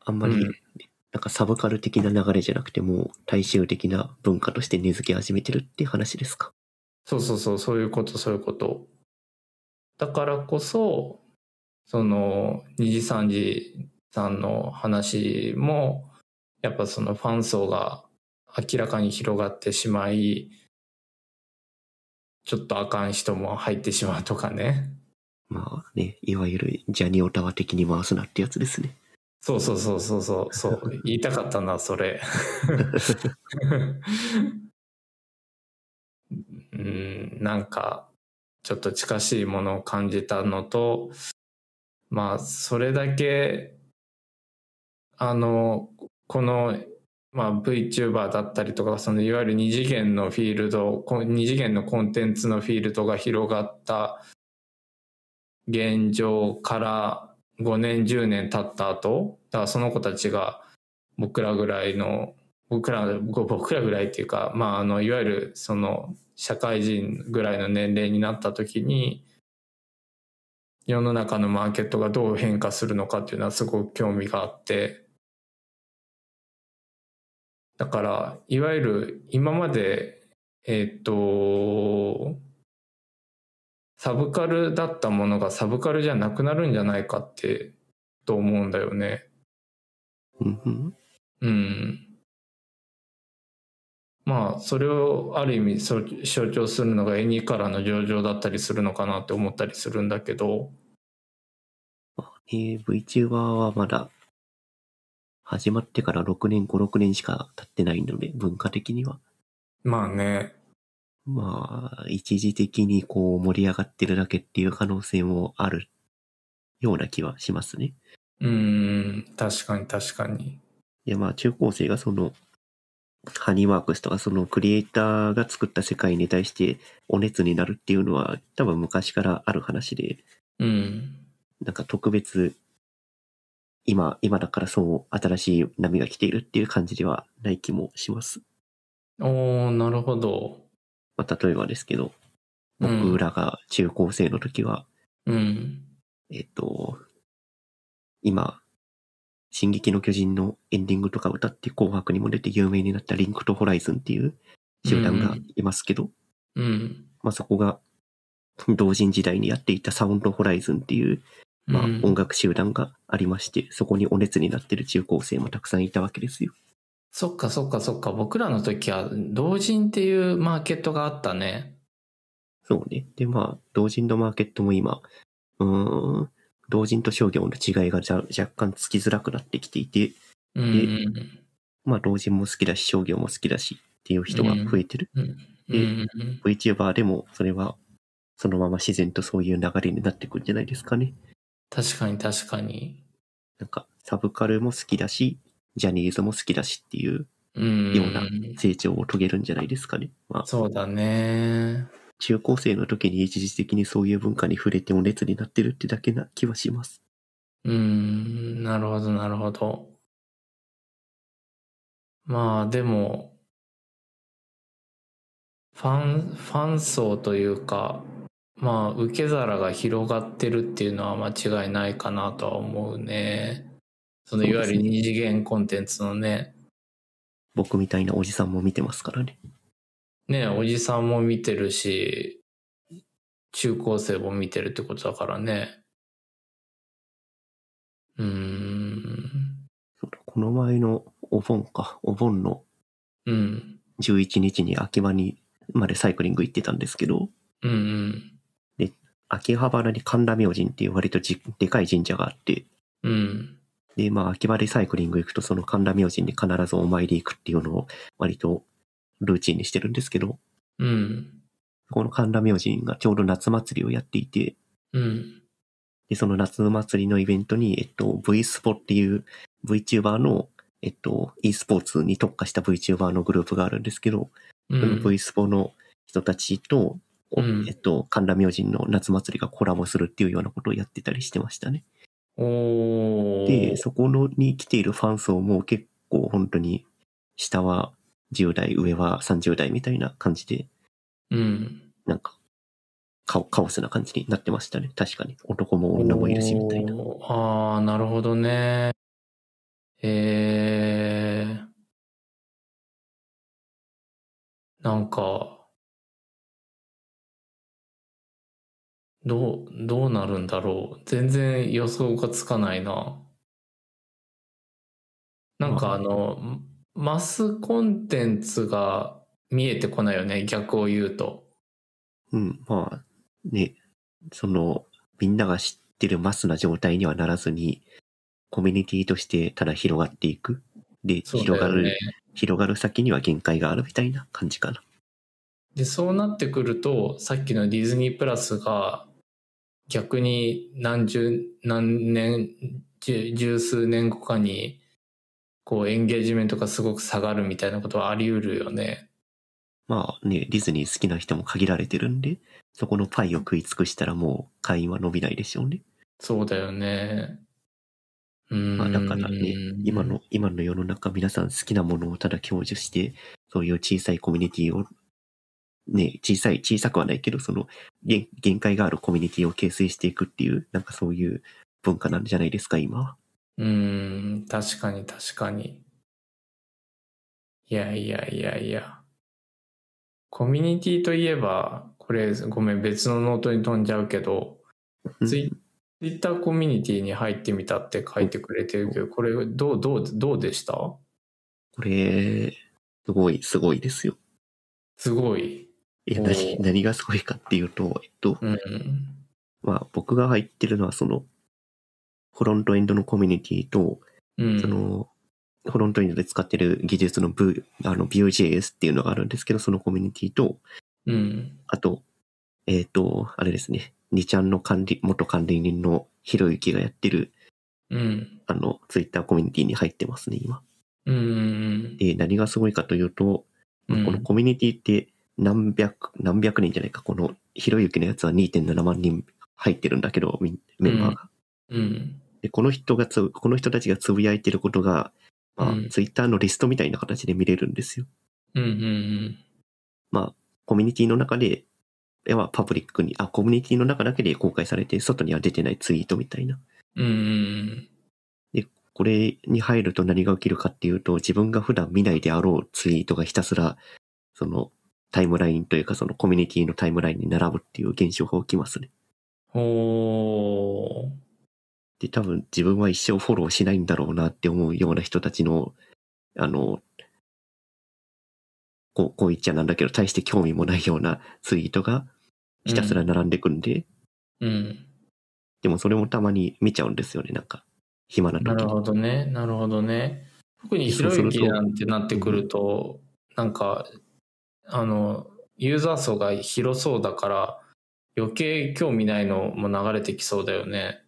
あんまり、うんなんかサブカル的な流れじゃなくてもう大衆的な文化として根付き始めてるっていう話ですか？そうそうそう、そういうこと、そういうこと。だからこそ、その、二次三次さんの話も、やっぱそのファン層が明らかに広がってしまい、ちょっとあかん人も入ってしまうとかね。まあね、いわゆるジャニオタワ的に回すなってやつですね。そうそうそうそうそう、そう、言いたかったな、それ。うん、なんか、ちょっと近しいものを感じたのと、まあ、それだけ、あの、この、まあ、VTuber だったりとか、そのいわゆる二次元のフィールド、こ二次元のコンテンツのフィールドが広がった現状から5年、10年経った後、だからその子たちが僕らぐらいの、僕ら、僕らぐらいっていうか、まあ、あの、いわゆるその社会人ぐらいの年齢になった時に、世の中のマーケットがどう変化するのかっていうのはすごく興味があって、だから、いわゆる今まで、えっ、と、サブカルだったものがサブカルじゃなくなるんじゃないかって、と思うんだよね。うん。まあ、それをある意味そ象徴するのがエニからの上場だったりするのかなって思ったりするんだけど、まあね VTuber はまだ始まってから6年、5、6年しか経ってないので、文化的には。まあね、まあ、一時的にこう盛り上がってるだけっていう可能性もあるような気はしますね。うん、確かに確かに。いやまあ中高生がその、ハニーワークスとかそのクリエイターが作った世界に対してお熱になるっていうのは多分昔からある話で、うん、なんか特別今、今だからそう新しい波が来ているっていう感じではない気もします。おー、なるほど。まあ例えばですけど、うん。僕らが中高生の時は、うん、えっと、今、進撃の巨人のエンディングとか歌って紅白にも出て有名になったリンクとホライズンっていう集団がいますけど、うん、まあそこが同人時代にやっていたサウンドホライズンっていう、まあうん。音楽集団がありまして、そこにお熱になってる中高生もたくさんいたわけですよ。そっかそっかそっか。僕らの時は同人っていうマーケットがあったね。そうね。で、まあ、同人のマーケットも今、うーん、同人と商業の違いがじゃ若干つきづらくなってきていて、うん、まあ、同人も好きだし、商業も好きだしっていう人が増えてる。うん、うん、うん。VTuber でも、それは、そのまま自然とそういう流れになってくんじゃないですかね。確かに確かに。なんか、サブカルも好きだし、ジャニーズも好きだしっていううん。ような成長を遂げるんじゃないですかね。まあ、そうだね。中高生の時に一時的にそういう文化に触れてお熱になってるってだけな気はします。うん、なるほど、なるほど。まあ、でも、ファン、ファン層というか、まあ、受け皿が広がってるっていうのは間違いないかなとは思うね。その、いわゆる二次元コンテンツのね、僕みたいなおじさんも見てますからね。ね、おじさんも見てるし、中高生も見てるってことだからね。うーん。この前のお盆か、お盆のうん。11日に秋葉にまでサイクリング行ってたんですけど、うんうん。秋葉原に神田明神っていう割とじでかい神社があって、うん。で、まあ、秋葉でサイクリング行くと、その神田明神に必ずお参り行くっていうのを割とルーチンにしてるんですけど、うん。この神田明神がちょうど夏祭りをやっていて、うん。で、その夏祭りのイベントに、えっと、V スポっていう VTuber の、えっと、e スポーツに特化した VTuber のグループがあるんですけど、そのうん。V スポの人たちと、おうんえっと、神田明神の夏祭りがコラボするっていうようなことをやってたりしてましたね。で、そこのに来ているファン層も結構本当に、下は10代、上は30代みたいな感じで、うん。なんか、カオカオスな感じになってましたね。確かに。男も女もいるし、みたいな。ああ、なるほどね。えー。なんか、どう、どうなるんだろう。全然予想がつかないな。なんかまああの、マスコンテンツが見えてこないよね、逆を言うと。うん、まあ、ね、その、みんなが知ってるマスな状態にはならずに、コミュニティとしてただ広がっていく。で、そうだ広がる、。広がる先には限界があるみたいな感じかな。で、そうなってくると、さっきのディズニープラスが逆に何十、何年、十十数年後かに、こうエンゲージメントがすごく下がるみたいなことはあり得るよね。まあね、ディズニー好きな人も限られてるんで、そこのパイを食い尽くしたらもう会員は伸びないでしょうね。そうだよね。うーん。まあだからね、今の、今の世の中皆さん好きなものをただ享受して、そういう小さいコミュニティを、ね、小さい、小さくはないけど、その、限限界があるコミュニティを形成していくっていう、なんかそういう文化なんじゃないですか、今は。うーん、確かに確かに。いやいやいやいや。コミュニティといえば、これごめん別のノートに飛んじゃうけど、ツイツイッターコミュニティに入ってみたって書いてくれてるけど、これどう、どう、どうでした？これ、すごい、すごいですよ。すごい。いや、お何、ー何がすごいかっていうと、えっと、うん。まあ僕が入ってるのはその、フロントエンドのコミュニティと、うん。その、フロントエンドで使ってる技術の V、あの Vue.js っていうのがあるんですけど、そのコミュニティと、うん。あと、えっ、と、あれですね、2ちゃんの管理、元管理人のひろゆきがやってる、うん。あの、ツイッターコミュニティに入ってますね、今。うん。うん。で、何がすごいかというと、うんこのコミュニティって何百、何百人じゃないか、このひろゆきのやつは2.7万人入ってるんだけど、メンバーが。うん。で、この人がつぶ、この人たちがつぶやいてることが、まあ、うんツイッターのリストみたいな形で見れるんですよ。うん。うん。まあ、コミュニティの中で、要はパブリックに、あ、コミュニティの中だけで公開されて、外には出てないツイートみたいな。うん。うん。これに入ると何が起きるかっていうと、自分が普段見ないであろうツイートがひたすら、その、タイムラインというかそのコミュニティのタイムラインに並ぶっていう現象が起きますね。おー。で、多分自分は一生フォローしないんだろうなって思うような人たちの、あの、こう、こう言っちゃなんだけど、大して興味もないようなツイートがひたすら並んでくんで、うん。でもそれもたまに見ちゃうんですよね、なんか。暇な時に。なるほどね。なるほどね。特にひろゆきなんてなってくると、なんか、あの、ユーザー層が広そうだから、余計興味ないのも流れてきそうだよね。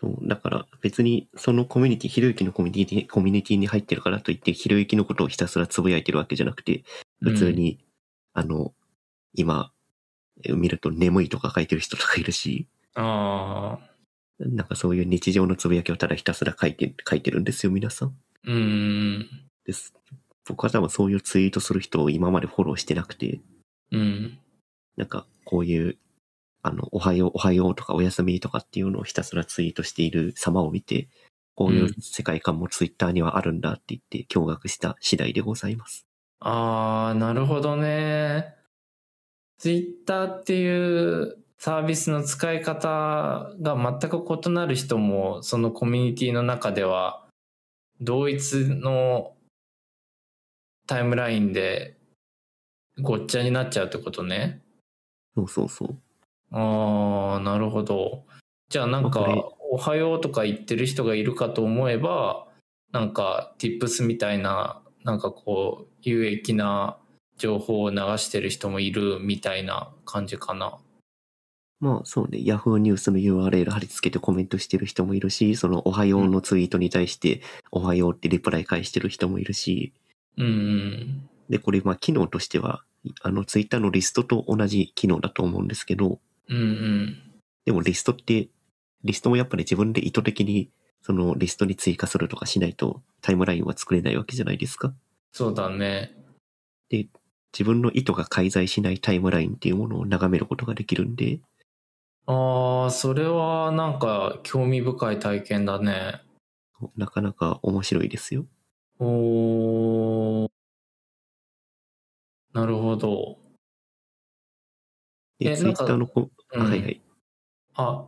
そう、だから別にそのコミュニティ、ひろゆきのコミュニティ、コミュニティに入ってるからといって、ひろゆきのことをひたすらつぶやいてるわけじゃなくて、普通に、あの、今、え見ると眠いとか書いてる人とかいるし、ああ。なんかそういう日常のつぶやきをただひたすら書いて、書いてるんですよ、皆さん。うん。です。僕は多分そういうツイートする人を今までフォローしてなくて、うん。なんかこういう、あの、おはよう、おはようとかおやすみとかっていうのをひたすらツイートしている様を見て、こういう世界観もツイッターにはあるんだって言って驚愕した次第でございます。ああ、なるほどね。ツイッターっていうサービスの使い方が全く異なる人も、そのコミュニティの中では同一のタイムラインでごっちゃになっちゃうってことね。そうそうそう。ああ、なるほど。じゃあなんかおはようとか言ってる人がいるかと思えば、なんか、tips みたいな、なんかこう、有益な情報を流してる人もいるみたいな感じかな。まあそうね、Yahoo ニュースの URL 貼り付けてコメントしてる人もいるし、そのおはようのツイートに対して、おはようってリプライ返してる人もいるし、うんうん。で、これまあ機能としては、あのツイッターのリストと同じ機能だと思うんですけど、うんうん。でもリストって、リストもやっぱり自分で意図的にそのリストに追加するとかしないとタイムラインは作れないわけじゃないですか。そうだね。自分の意図が介在しないタイムラインっていうものを眺めることができるんで、ああ、それはなんか興味深い体験だね。なかなか面白いですよ。おー。なるほど。で、えツイッターのコ、あうんはいはい。あ、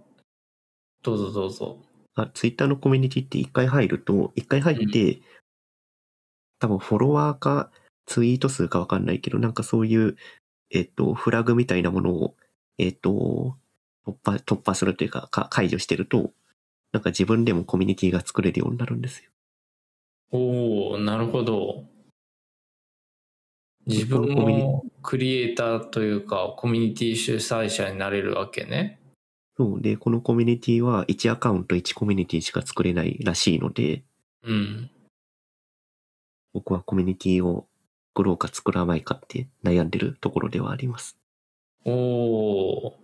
どうぞどうぞ。あ、ツイッターのコミュニティって一回入ると、一回入って、多分フォロワーかツイート数かわかんないけど、なんかそういう、えっと、フラグみたいなものを、えっと、突破、突破するというか、か解除してると、なんか自分でもコミュニティが作れるようになるんですよ。おおなるほど。自分もクリエイターというか、コミュニティ主催者になれるわけね。そう。で、このコミュニティは1アカウント1コミュニティしか作れないらしいので、うん。僕はコミュニティを作ろうか作らないかって悩んでるところではあります。おお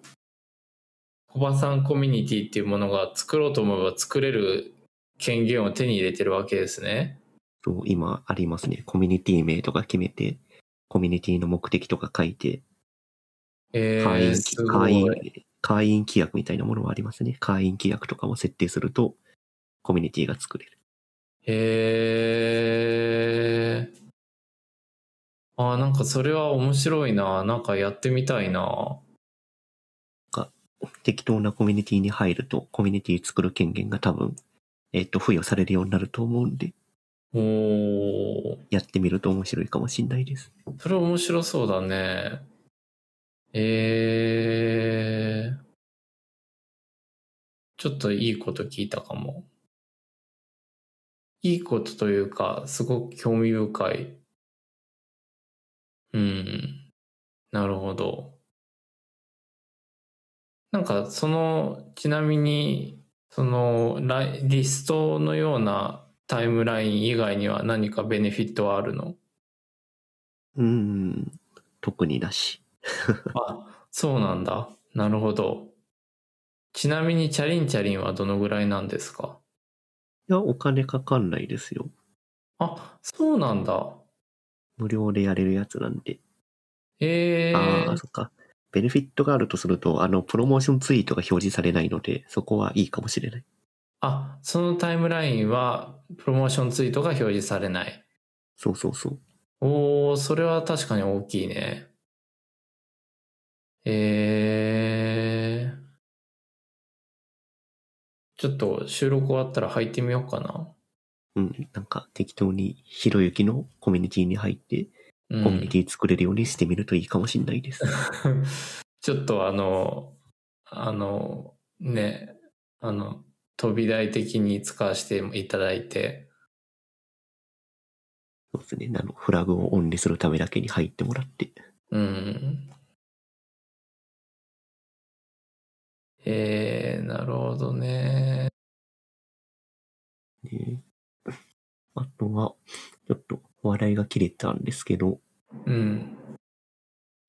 小バさんコミュニティっていうものが作ろうと思えば作れる権限を手に入れてるわけですね。そう、今ありますね。コミュニティ名とか決めて、コミュニティの目的とか書いて、えー、会員、会員い。、会員規約みたいなものもありますね。会員規約とかも設定すると、コミュニティが作れる。へえ。あーなんかそれは面白いな。なんかやってみたいな。適当なコミュニティに入ると、コミュニティ作る権限が多分、えっ、と、付与されるようになると思うんで、おおやってみると面白いかもしれないです。それ面白そうだね。えー。ちょっといいこと聞いたかも。いいことというか、すごく興味深い。うん。なるほど。なんか、その、ちなみに、その、ライリストのようなタイムライン以外には何かベネフィットはあるの？うーん、特になし。あ、そうなんだ。なるほど。ちなみにチャリンチャリンはどのぐらいなんですか？いや、お金かかんないですよ。あ、そうなんだ。無料でやれるやつなんで。ええああ、そっか。ベネフィットがあるとすると、あの、プロモーションツイートが表示されないので、そこはいいかもしれない。あ、そのタイムラインはプロモーションツイートが表示されない。そうそうそう。おー、それは確かに大きいね。えー。ちょっと収録終わったら入ってみようかな。うん、なんか適当にひろゆきのコミュニティに入って、うんコミュニティ作れるようにしてみるといいかもしれないです。ちょっとあの、あの、ね、あの、飛び台的に使わせていただいて、そうですね。あの、フラグをオンにするためだけに入ってもらって。うん。えー、なるほどね。ねあとは、ちょっと話題が切れたんですけど、うん。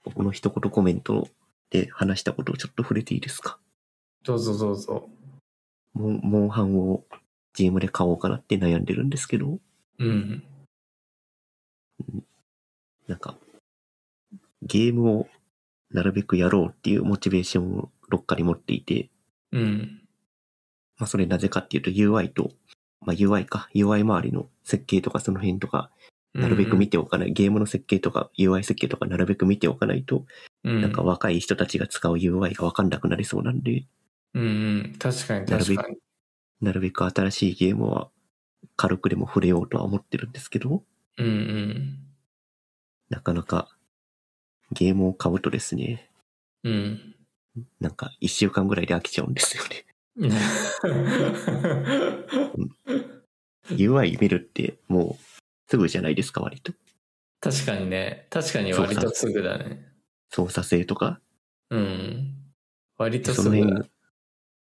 僕の一言コメントで話したことをちょっと触れていいですか？どうぞどうぞ。モンモンハンを GM で買おうかなって悩んでるんですけど、うん。なんか、ゲームをなるべくやろうっていうモチベーションをどっかに持っていて、うん。まあそれなぜかっていうと UI と、まあ UI か、UI 周りの設計とかその辺とか、なるべく見ておかない、ゲームの設計とか UI 設計とかなるべく見ておかないと、うん、なんか若い人たちが使う UI がわかんなくなりそうなんで、うんうん。確かになるべく確かに。なるべく新しいゲームは軽くでも触れようとは思ってるんですけど、うんうん。なかなかゲームを買うとですね、うん。なんか一週間ぐらいで飽きちゃうんですよね。UI 見るってもうすぐじゃないですか、割と。確かにね。確かに割とすぐだね。操作性とか？うん。割とその辺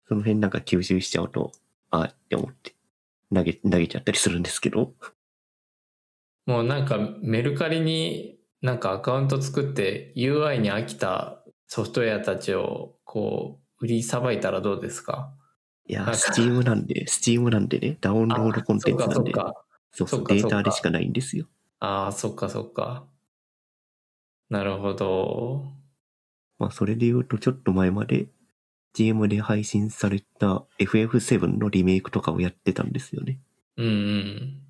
その辺なんか吸収しちゃうと、あって思って、投げ、投げちゃったりするんですけど、もうなんかメルカリになんかアカウント作って UI に飽きたソフトウェアたちをこう売りさばいたらどうですか？いやスチームなんで、スチームなんでね、ダウンロードコンテンツなんで、あそっかそうそう、データでしかないんですよ。ああ、そっかそっか。なるほど。まあ、それで言うと、ちょっと前まで、GM で配信された FF7 のリメイクとかをやってたんですよね。うんうん。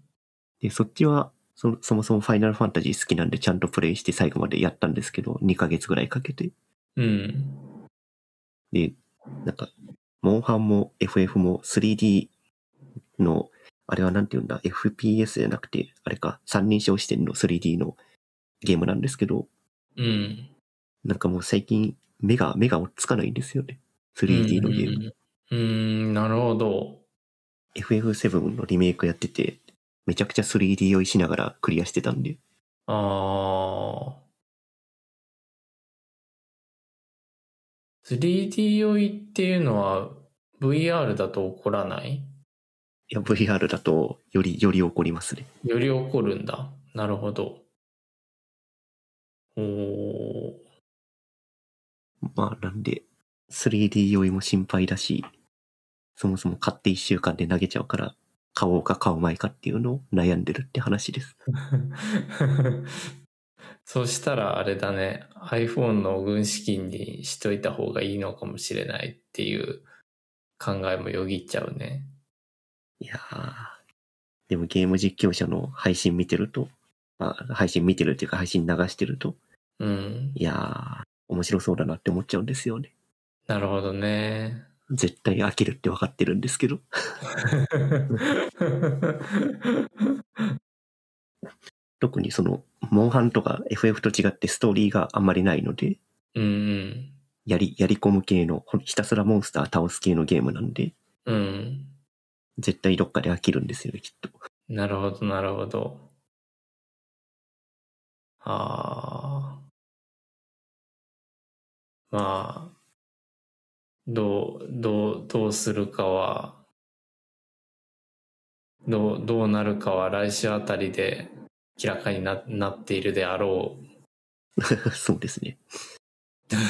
で、そっちは、そそもそもファイナルファンタジー好きなんでちゃんとプレイして最後までやったんですけど、2ヶ月ぐらいかけて。うん。で、なんか、モンハンも FF も 3D の、あれはなんて言うんだ、FPS じゃなくて、あれか、三人称視点の？3D のゲームなんですけど、うん。なんかもう最近目が、目が追っつかないんですよね。3D のゲーム。うん。うん、なるほど。FF7 のリメイクやってて、めちゃくちゃ 3D 酔いしながらクリアしてたんで、ああ。3D 酔いっていうのは VR だと起こらない？いや、VR だとより、より起こりますね。より起こるんだ。なるほど。おー。まあ、なんで、3D 酔いも心配だし、そもそも買って1週間で投げちゃうから、買おうか買うまいかっていうのを悩んでるって話です。そしたらあれだね。iPhone の軍資金にしといた方がいいのかもしれないっていう考えもよぎっちゃうね。いやー、でもゲーム実況者の配信見てると、まあ、配信見てるっていうか配信流してると、うん。いやー、面白そうだなって思っちゃうんですよね。なるほどね。絶対飽きるって分かってるんですけど。特にその、モンハンとか FF と違ってストーリーがあんまりないので、うんうん。やり、やり込む系の、ひたすらモンスター倒す系のゲームなんで、うん。絶対どっかで飽きるんですよね、きっと。なるほど、なるほど。ああ。まあ、どう、どう、どうするかは、どう、どうなるかは来週あたりで明らかにななっているであろ そうですね。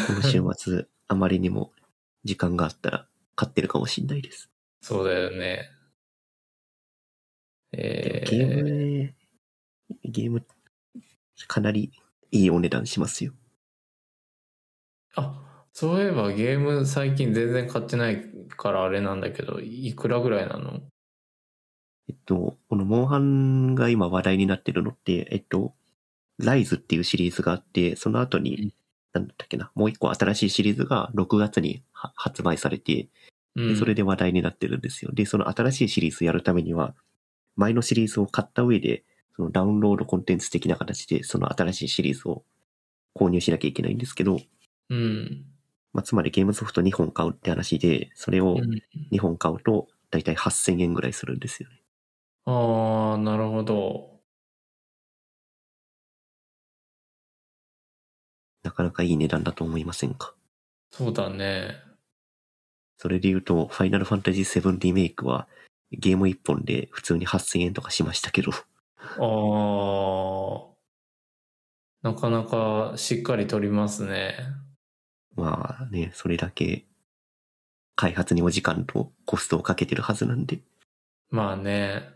この週末、あまりにも時間があったら買ってるかもしれないです。う。そうだよね。えゲームー、ね、ゲーム、かなりいいお値段しますよ。あ、そういえばゲーム最近全然買ってないからあれなんだけど、いくらぐらいなの？えっと、このモンハンが今話題になってるのって、えっと、ライズっていうシリーズがあって、その後うんに、なんだったっけな、もう一個新しいシリーズが6月には発売されて、それで話題になってるんですよ。で、その新しいシリーズやるためには、前のシリーズを買った上で、そのダウンロードコンテンツ的な形で、その新しいシリーズを購入しなきゃいけないんですけど、うん。まあ、つまりゲームソフト2本買うって話で、それをうん2本買うと、だいたい8000円ぐらいするんですよね。ああ、なるほど。なかなかいい値段だと思いませんか？そうだね。それで言うと、ファイナルファンタジー7リメイクは、ゲーム1本で普通に8000円とかしましたけど、ああ。なかなかしっかり取りますね。まあね、それだけ開発にお時間とコストをかけてるはずなんで、まあね。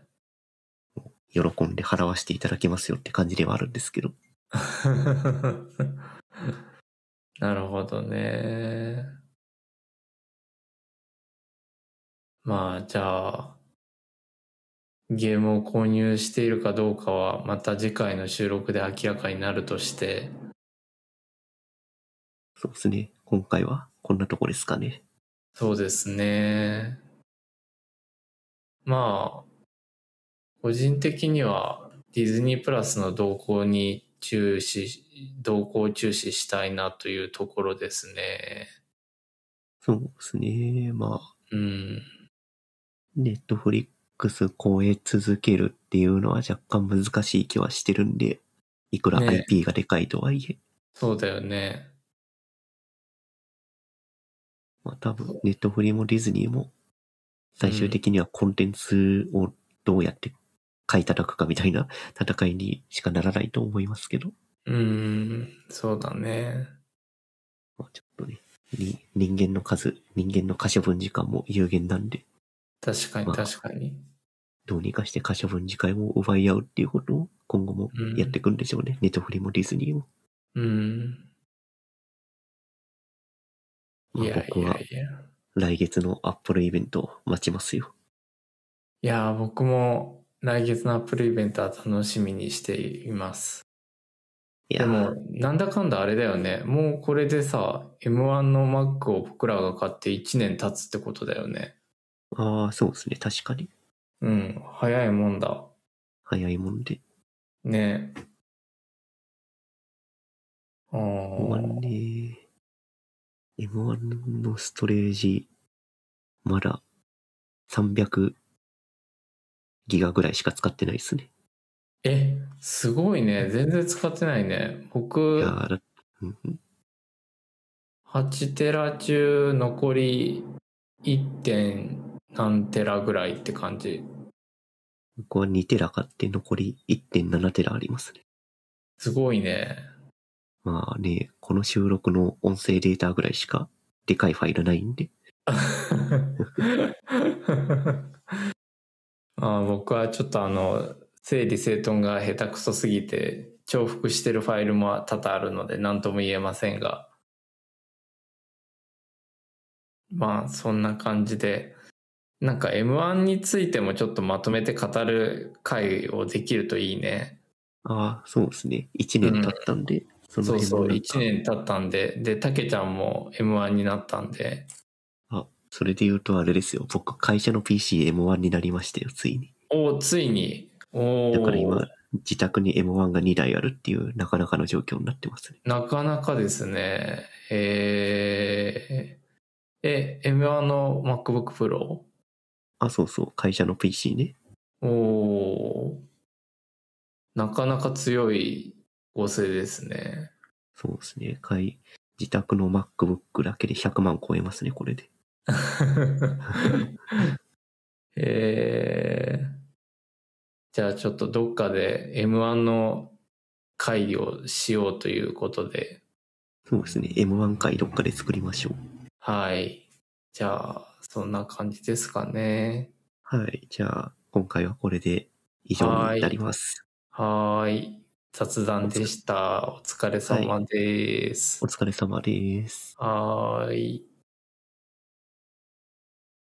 喜んで払わせていただけますよって感じではあるんですけど。なるほどね。まあ、じゃあ、ゲームを購入しているかどうかは、また次回の収録で明らかになるとして、そうですね。今回はこんなとこですかね。そうですね。まあ、個人的にはディズニープラスの動向に注視、動向を注視したいなというところですね。そうですね。まあ、うん。ネットフリックス超え続けるっていうのは若干難しい気はしてるんで、いくらね IP がでかいとはいえ、そうだよね。まあ多分ネットフリもディズニーも最終的にはコンテンツをどうやって買い叩くかみたいな 戦いにしかならないと思いますけど、うん。そうだね。まあ、ちょっとね、に人間の数、人間の可処分時間も有限なんで、確かにまあ確かに。どうにかして可処分時間を奪い合うっていうことを今後もやっていくんでしょうね。ネットフリもディズニーも。うん。まあいやい僕は。来月のアップルイベントを待ちますよ。いやー、僕も来月のアップルイベントは楽しみにしています。いやでも、なんだかんだあれだよね。もうこれでさ、M1 の Mac を僕らが買って1年経つってことだよね。ああ、そうですね。確かに。うん、早いもんだ。早いもんで。ねあ M1 ーね。M1 のストレージ、まだ300ギガぐらいしか使ってないですね。え、すごいね。全然使ってないね。い僕や、ーだうんうん8テラ中残り 1. 点何テラぐらいって感じ。僕は2テラ買って残り1.7テラありますね。すごいね。まあね、この収録の音声データぐらいしかでかいファイルないんで。あ あ僕はちょっとあの整理整頓が下手くそすぎて重複してるファイルも多々あるので何とも言えませんがまあそんな感じでなんか M1 についてもちょっとまとめて語る回をできるといいねああ、そうですね。1年経ったんで、そのそうそう辺もなん1か年経ったんででたけちゃんも M1 になったんであ、それで言うとあれですよ。僕、会社の PCM1 になりましたよ、ついに。おおついにおおだから今、自宅に M1 が2台あるっていう、なかなかの状況になってますね。なかなかですね。えー、え、M1 の MacBook Pro? あ、そうそう、会社の PC ね。おーなかなか強い構成ですね。そうですね。会、自宅の MacBook だけで100万超えますね、これで。えー、じゃあちょっとどっかで M1 の会をしようということで、そうですね。M1 回どっかで作りましょう。はい。じゃあ、そんな感じですかね。はい。じゃあ、今回はこれで以上になります。はーい。雑談でした。お疲れ様ですお。疲れ様です。はーい。